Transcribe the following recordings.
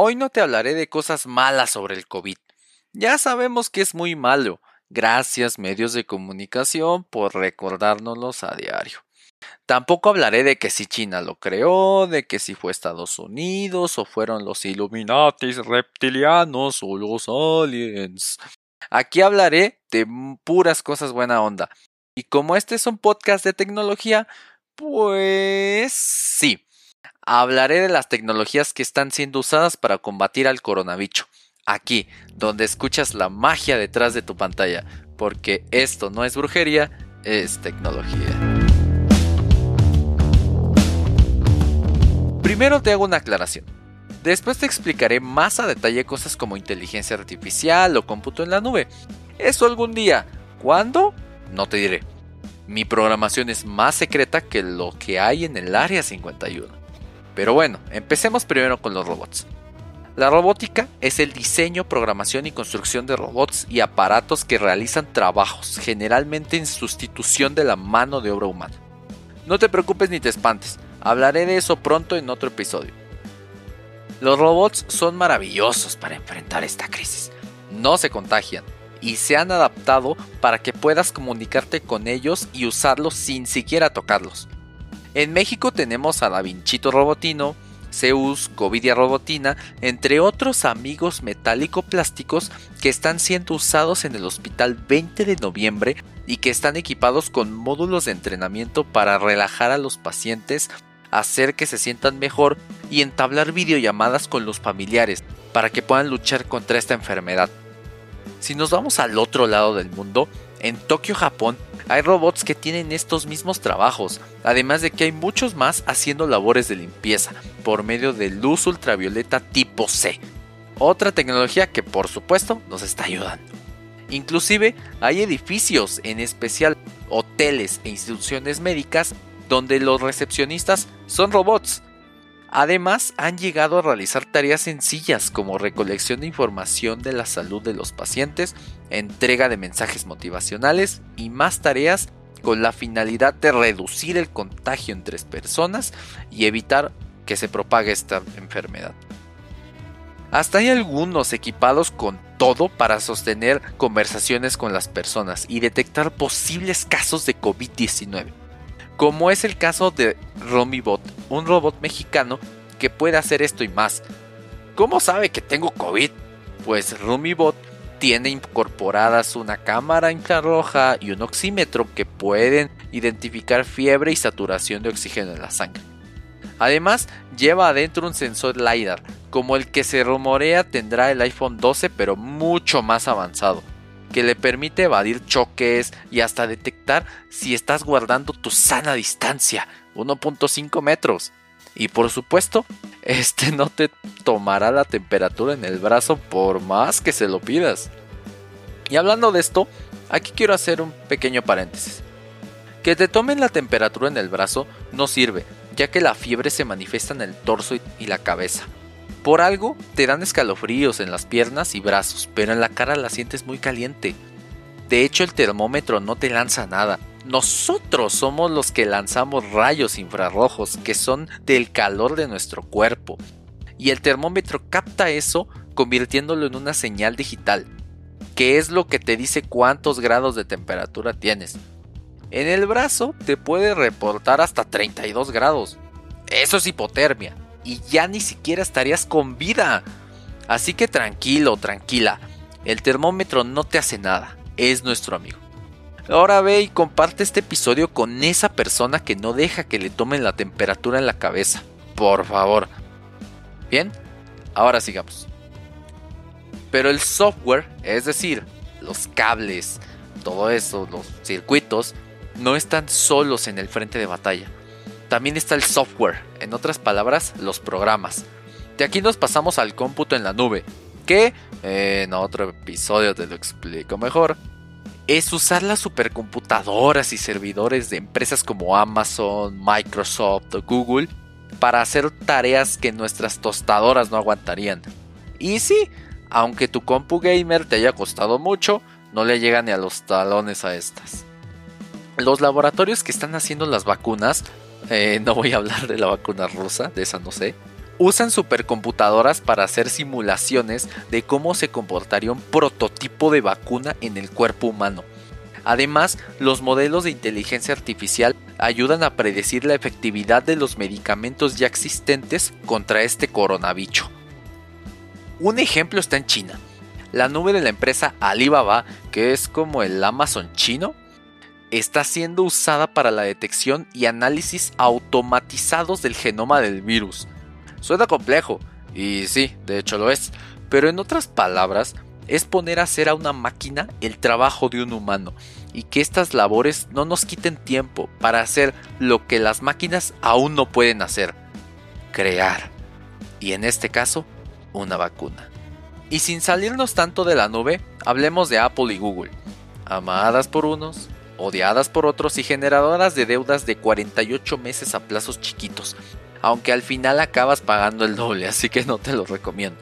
Hoy no te hablaré de cosas malas sobre el COVID. Ya sabemos que es muy malo. Gracias medios de comunicación por recordárnoslos a diario. Tampoco hablaré de que si China lo creó, de que si fue Estados Unidos o fueron los Illuminatis reptilianos o los aliens. Aquí hablaré de puras cosas buena onda. Y como este es un podcast de tecnología, pues sí, hablaré de las tecnologías que están siendo usadas para combatir al coronavirus. Aquí, donde escuchas la magia detrás de tu pantalla, porque esto no es brujería, es tecnología. Primero te hago una aclaración. Después te explicaré más a detalle cosas como inteligencia artificial o cómputo en la nube. Eso algún día. ¿Cuándo? No te diré. Mi programación es más secreta que lo que hay en el Área 51. Pero bueno, empecemos primero con los robots. La robótica es el diseño, programación y construcción de robots y aparatos que realizan trabajos, generalmente en sustitución de la mano de obra humana. No te preocupes ni te espantes, Hablaré de eso pronto en otro episodio. Los robots son maravillosos para enfrentar esta crisis. No se contagian y se han adaptado para que puedas comunicarte con ellos y usarlos sin siquiera tocarlos. En México tenemos a Da Vinchito Robotino, Zeus, Covidia Robotina, entre otros amigos metálico-plásticos que están siendo usados en el Hospital 20 de Noviembre y que están equipados con módulos de entrenamiento para relajar a los pacientes hacer que se sientan mejor y entablar videollamadas con los familiares para que puedan luchar contra esta enfermedad. Si nos vamos al otro lado del mundo, en Tokio, Japón, hay robots que tienen estos mismos trabajos, además de que hay muchos más haciendo labores de limpieza por medio de luz ultravioleta tipo C, otra tecnología que por supuesto nos está ayudando. Inclusive hay edificios, en especial hoteles e instituciones médicas, donde los recepcionistas son robots. Además, han llegado a realizar tareas sencillas como recolección de información de la salud de los pacientes, entrega de mensajes motivacionales y más tareas con la finalidad de reducir el contagio entre personas y evitar que se propague esta enfermedad. Hasta hay algunos equipados con todo para sostener conversaciones con las personas y detectar posibles casos de COVID-19 como es el caso de Romibot, un robot mexicano que puede hacer esto y más. ¿Cómo sabe que tengo COVID? Pues Romibot tiene incorporadas una cámara infrarroja y un oxímetro que pueden identificar fiebre y saturación de oxígeno en la sangre. Además, lleva adentro un sensor LiDAR, como el que se rumorea tendrá el iPhone 12 pero mucho más avanzado que le permite evadir choques y hasta detectar si estás guardando tu sana distancia, 1.5 metros. Y por supuesto, este no te tomará la temperatura en el brazo por más que se lo pidas. Y hablando de esto, aquí quiero hacer un pequeño paréntesis. Que te tomen la temperatura en el brazo no sirve, ya que la fiebre se manifiesta en el torso y la cabeza. Por algo te dan escalofríos en las piernas y brazos, pero en la cara la sientes muy caliente. De hecho el termómetro no te lanza nada. Nosotros somos los que lanzamos rayos infrarrojos que son del calor de nuestro cuerpo. Y el termómetro capta eso convirtiéndolo en una señal digital, que es lo que te dice cuántos grados de temperatura tienes. En el brazo te puede reportar hasta 32 grados. Eso es hipotermia y ya ni siquiera estarías con vida. Así que tranquilo, tranquila. El termómetro no te hace nada, es nuestro amigo. Ahora ve y comparte este episodio con esa persona que no deja que le tomen la temperatura en la cabeza. Por favor. Bien, ahora sigamos. Pero el software, es decir, los cables, todo eso, los circuitos, no están solos en el frente de batalla. También está el software, en otras palabras, los programas. De aquí nos pasamos al cómputo en la nube, que en otro episodio te lo explico mejor. Es usar las supercomputadoras y servidores de empresas como Amazon, Microsoft o Google para hacer tareas que nuestras tostadoras no aguantarían. Y sí, aunque tu compu gamer te haya costado mucho, no le llega ni a los talones a estas. Los laboratorios que están haciendo las vacunas eh, no voy a hablar de la vacuna rusa, de esa no sé. usan supercomputadoras para hacer simulaciones de cómo se comportaría un prototipo de vacuna en el cuerpo humano. Además, los modelos de inteligencia artificial ayudan a predecir la efectividad de los medicamentos ya existentes contra este coronavirus. Un ejemplo está en China. La nube de la empresa Alibaba, que es como el Amazon chino, está siendo usada para la detección y análisis automatizados del genoma del virus. Suena complejo, y sí, de hecho lo es, pero en otras palabras, es poner a hacer a una máquina el trabajo de un humano y que estas labores no nos quiten tiempo para hacer lo que las máquinas aún no pueden hacer, crear. Y en este caso, una vacuna. Y sin salirnos tanto de la nube, hablemos de Apple y Google. Amadas por unos, odiadas por otros y generadoras de deudas de 48 meses a plazos chiquitos, aunque al final acabas pagando el doble, así que no te lo recomiendo.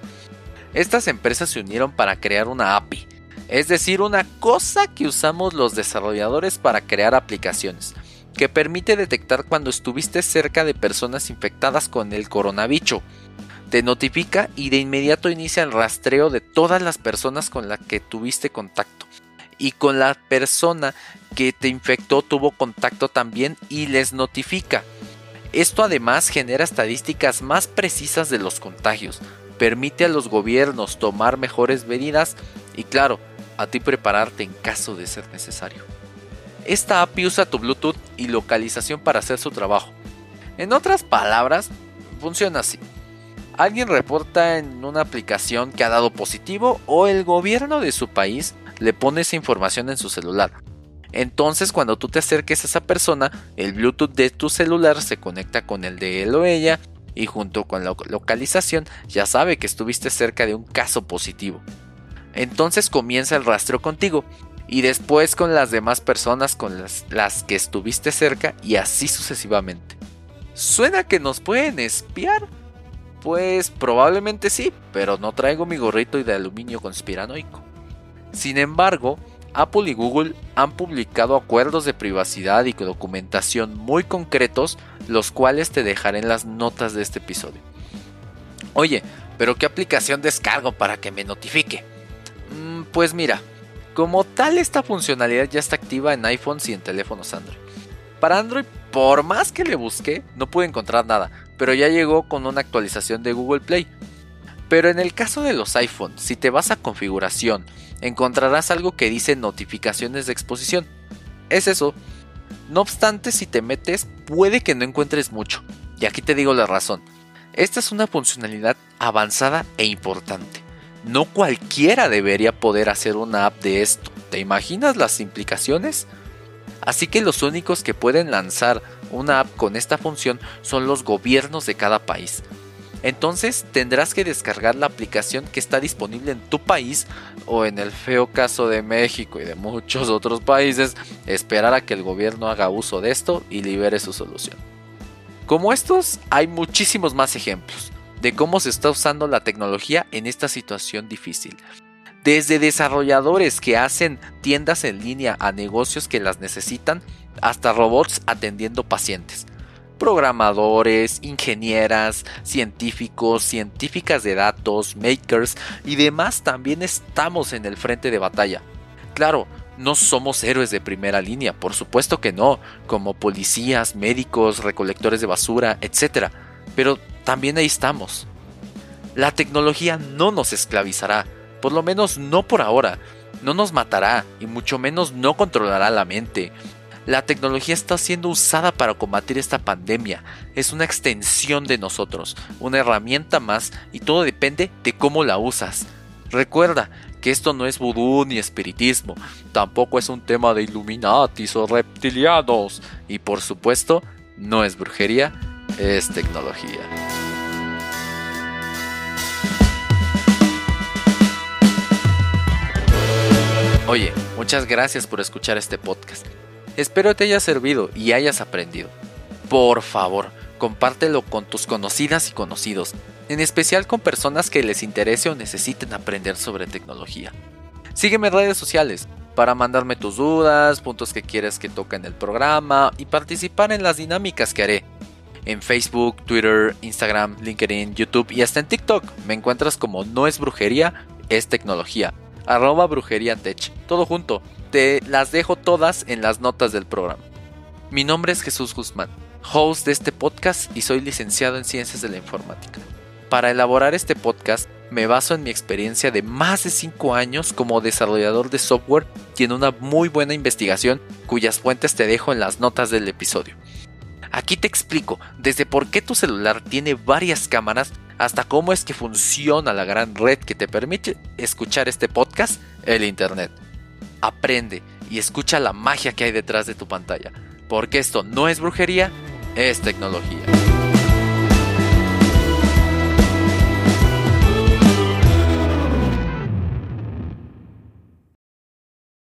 Estas empresas se unieron para crear una API, es decir, una cosa que usamos los desarrolladores para crear aplicaciones, que permite detectar cuando estuviste cerca de personas infectadas con el coronavirus. Te notifica y de inmediato inicia el rastreo de todas las personas con las que tuviste contacto. Y con la persona que te infectó tuvo contacto también y les notifica. Esto además genera estadísticas más precisas de los contagios, permite a los gobiernos tomar mejores medidas y claro, a ti prepararte en caso de ser necesario. Esta API usa tu Bluetooth y localización para hacer su trabajo. En otras palabras, funciona así. Alguien reporta en una aplicación que ha dado positivo o el gobierno de su país le pone esa información en su celular. Entonces cuando tú te acerques a esa persona, el Bluetooth de tu celular se conecta con el de él o ella y junto con la localización ya sabe que estuviste cerca de un caso positivo. Entonces comienza el rastreo contigo y después con las demás personas con las, las que estuviste cerca y así sucesivamente. ¿Suena que nos pueden espiar? Pues probablemente sí, pero no traigo mi gorrito de aluminio conspiranoico. Sin embargo, Apple y Google han publicado acuerdos de privacidad y documentación muy concretos, los cuales te dejaré en las notas de este episodio. Oye, pero ¿qué aplicación descargo para que me notifique? Mm, pues mira, como tal esta funcionalidad ya está activa en iPhones y en teléfonos Android. Para Android, por más que le busqué, no pude encontrar nada, pero ya llegó con una actualización de Google Play. Pero en el caso de los iPhones, si te vas a configuración, encontrarás algo que dice notificaciones de exposición. Es eso. No obstante, si te metes, puede que no encuentres mucho. Y aquí te digo la razón. Esta es una funcionalidad avanzada e importante. No cualquiera debería poder hacer una app de esto. ¿Te imaginas las implicaciones? Así que los únicos que pueden lanzar una app con esta función son los gobiernos de cada país. Entonces tendrás que descargar la aplicación que está disponible en tu país o en el feo caso de México y de muchos otros países, esperar a que el gobierno haga uso de esto y libere su solución. Como estos, hay muchísimos más ejemplos de cómo se está usando la tecnología en esta situación difícil. Desde desarrolladores que hacen tiendas en línea a negocios que las necesitan, hasta robots atendiendo pacientes programadores, ingenieras, científicos, científicas de datos, makers y demás también estamos en el frente de batalla. Claro, no somos héroes de primera línea, por supuesto que no, como policías, médicos, recolectores de basura, etc. Pero también ahí estamos. La tecnología no nos esclavizará, por lo menos no por ahora. No nos matará y mucho menos no controlará la mente. La tecnología está siendo usada para combatir esta pandemia. Es una extensión de nosotros, una herramienta más y todo depende de cómo la usas. Recuerda que esto no es vudú ni espiritismo, tampoco es un tema de Illuminatis o reptilianos y por supuesto no es brujería, es tecnología. Oye, muchas gracias por escuchar este podcast. Espero te haya servido y hayas aprendido. Por favor, compártelo con tus conocidas y conocidos, en especial con personas que les interese o necesiten aprender sobre tecnología. Sígueme en redes sociales para mandarme tus dudas, puntos que quieres que toque en el programa y participar en las dinámicas que haré. En Facebook, Twitter, Instagram, LinkedIn, YouTube y hasta en TikTok me encuentras como No es brujería, es tecnología. Arroba brujería tech. Todo junto. Te las dejo todas en las notas del programa. Mi nombre es Jesús Guzmán, host de este podcast y soy licenciado en Ciencias de la Informática. Para elaborar este podcast me baso en mi experiencia de más de 5 años como desarrollador de software y en una muy buena investigación cuyas fuentes te dejo en las notas del episodio. Aquí te explico desde por qué tu celular tiene varias cámaras hasta cómo es que funciona la gran red que te permite escuchar este podcast, el Internet. Aprende y escucha la magia que hay detrás de tu pantalla, porque esto no es brujería, es tecnología.